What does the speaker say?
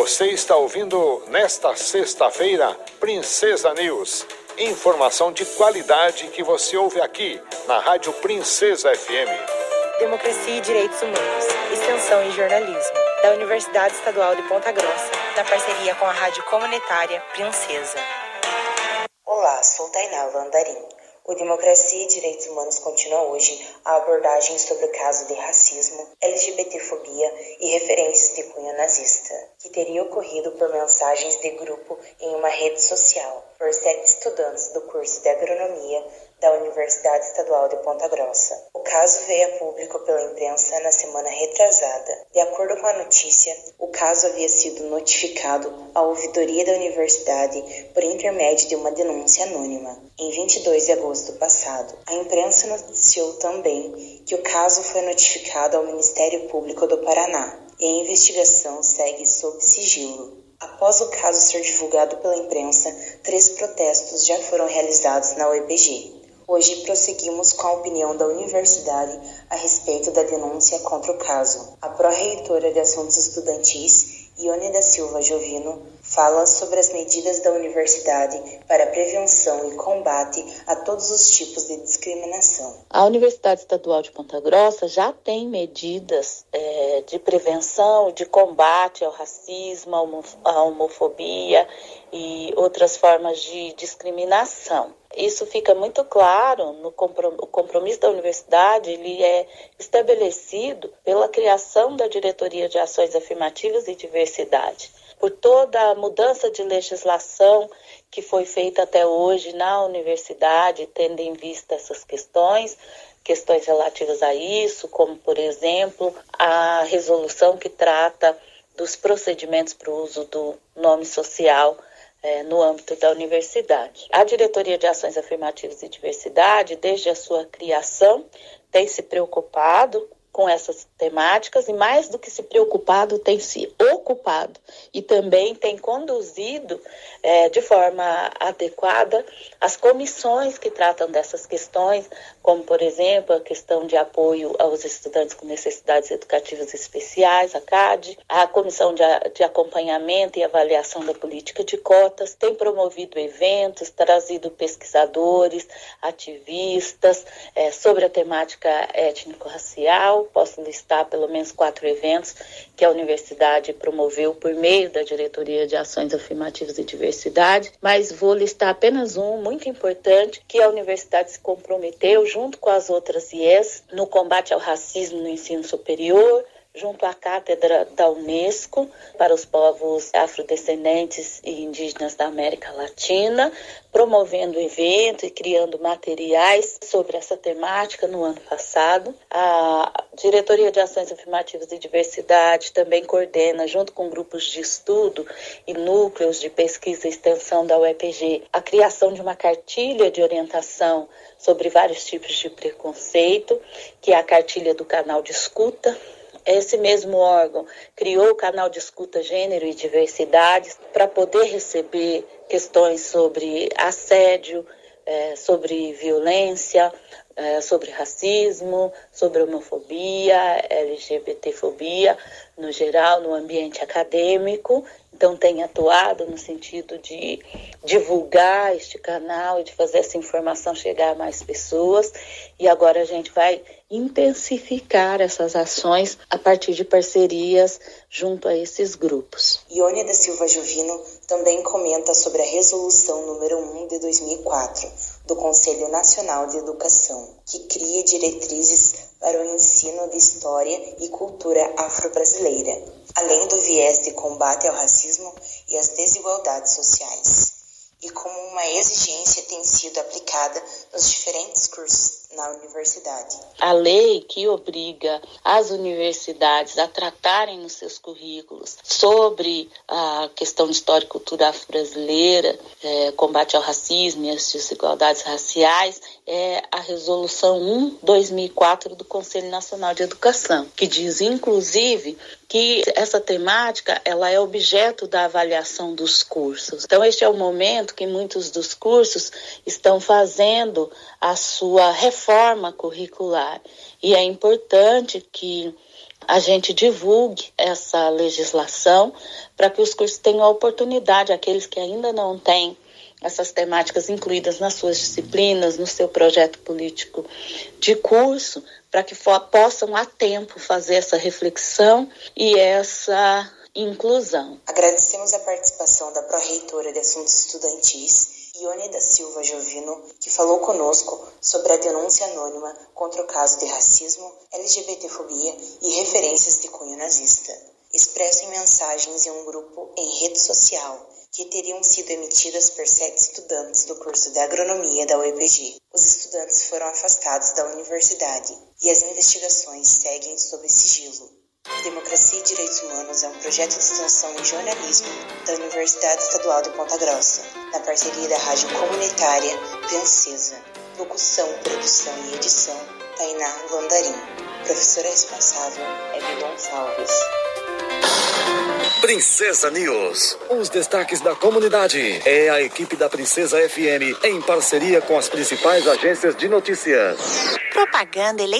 Você está ouvindo nesta sexta-feira Princesa News. Informação de qualidade que você ouve aqui na Rádio Princesa FM. Democracia e Direitos Humanos, Extensão e Jornalismo, da Universidade Estadual de Ponta Grossa, na parceria com a Rádio Comunitária Princesa. Olá, sou Tainá Landarim. O Democracia e Direitos Humanos continua hoje a abordagem sobre o caso de racismo, LGBTfobia e referências de cunho nazista, que teria ocorrido por mensagens de grupo em uma rede social por sete estudantes do curso de agronomia da Universidade Estadual de Ponta Grossa. O caso veio a público pela imprensa na semana retrasada. De acordo com a notícia, o caso havia sido notificado à ouvidoria da universidade por intermédio de uma denúncia anônima, em 22 de agosto passado. A imprensa noticiou também que o caso foi notificado ao Ministério Público do Paraná e a investigação segue sob sigilo. Após o caso ser divulgado pela imprensa, três protestos já foram realizados na UEPG. Hoje prosseguimos com a opinião da universidade a respeito da denúncia contra o caso. A pró-reitora de Assuntos Estudantis, Ione da Silva Jovino, fala sobre as medidas da universidade para prevenção e combate a todos os tipos de discriminação. A Universidade Estadual de Ponta Grossa já tem medidas é, de prevenção, de combate ao racismo, à homofobia e outras formas de discriminação. Isso fica muito claro no compromisso da universidade, ele é estabelecido pela criação da Diretoria de Ações Afirmativas e Diversidade. Por toda a mudança de legislação que foi feita até hoje na universidade, tendo em vista essas questões, questões relativas a isso, como, por exemplo, a resolução que trata dos procedimentos para o uso do nome social é, no âmbito da universidade. A Diretoria de Ações Afirmativas e Diversidade, desde a sua criação, tem se preocupado com essas temáticas e, mais do que se preocupado, tem se ocupado e também tem conduzido é, de forma adequada as comissões que tratam dessas questões, como, por exemplo, a questão de apoio aos estudantes com necessidades educativas especiais, a CAD, a Comissão de, de Acompanhamento e Avaliação da Política de Cotas, tem promovido eventos, trazido pesquisadores, ativistas é, sobre a temática étnico-racial, posso listar pelo menos quatro eventos que a universidade promoveu por meio da Diretoria de Ações Afirmativas e Diversidade, mas vou listar apenas um muito importante que a universidade se comprometeu junto com as outras IES no combate ao racismo no ensino superior, junto à Cátedra da Unesco para os povos afrodescendentes e indígenas da América Latina, promovendo evento e criando materiais sobre essa temática no ano passado. A Diretoria de Ações Afirmativas e Diversidade também coordena, junto com grupos de estudo e núcleos de pesquisa e extensão da UEPG, a criação de uma cartilha de orientação sobre vários tipos de preconceito, que é a cartilha do canal de escuta, esse mesmo órgão criou o canal de escuta gênero e diversidades para poder receber questões sobre assédio, é, sobre violência, é, sobre racismo, sobre homofobia, LGBTfobia, no geral, no ambiente acadêmico. Então, tem atuado no sentido de divulgar este canal e de fazer essa informação chegar a mais pessoas. E agora a gente vai intensificar essas ações a partir de parcerias junto a esses grupos. Ione da Silva Jovino também comenta sobre a resolução número 1 de 2004 do Conselho Nacional de Educação, que cria diretrizes para o ensino de história e cultura afro-brasileira, além do viés de combate ao racismo e às desigualdades sociais, e como uma exigência tem sido aplicada nos diferentes cursos na universidade. A lei que obriga as universidades a tratarem nos seus currículos sobre a questão histórica e cultura afro-brasileira, é, combate ao racismo e às desigualdades raciais, é a Resolução 1-2004 do Conselho Nacional de Educação, que diz, inclusive, que essa temática ela é objeto da avaliação dos cursos. Então, este é o momento que muitos dos cursos estão fazendo a sua reforma curricular. E é importante que a gente divulgue essa legislação para que os cursos tenham a oportunidade, aqueles que ainda não têm essas temáticas incluídas nas suas disciplinas, no seu projeto político de curso, para que possam a tempo fazer essa reflexão e essa inclusão. Agradecemos a participação da pró-reitora de Assuntos Estudantis, Ione da Silva Jovino, que falou conosco sobre a denúncia anônima contra o caso de racismo, LGBTfobia e referências de cunho nazista. Expresso em mensagens em um grupo em rede social que teriam sido emitidas por sete estudantes do curso de agronomia da UEPG. Os estudantes foram afastados da universidade e as investigações seguem sob sigilo. Democracia e Direitos Humanos é um projeto de extensão em jornalismo da Universidade Estadual de Ponta Grossa, na parceria da Rádio Comunitária Princesa. Locução, produção e edição, Tainá Landarim. Professora responsável, Eve Gonçalves. Princesa News. Os destaques da comunidade. É a equipe da Princesa FM em parceria com as principais agências de notícias. Propaganda eleitoral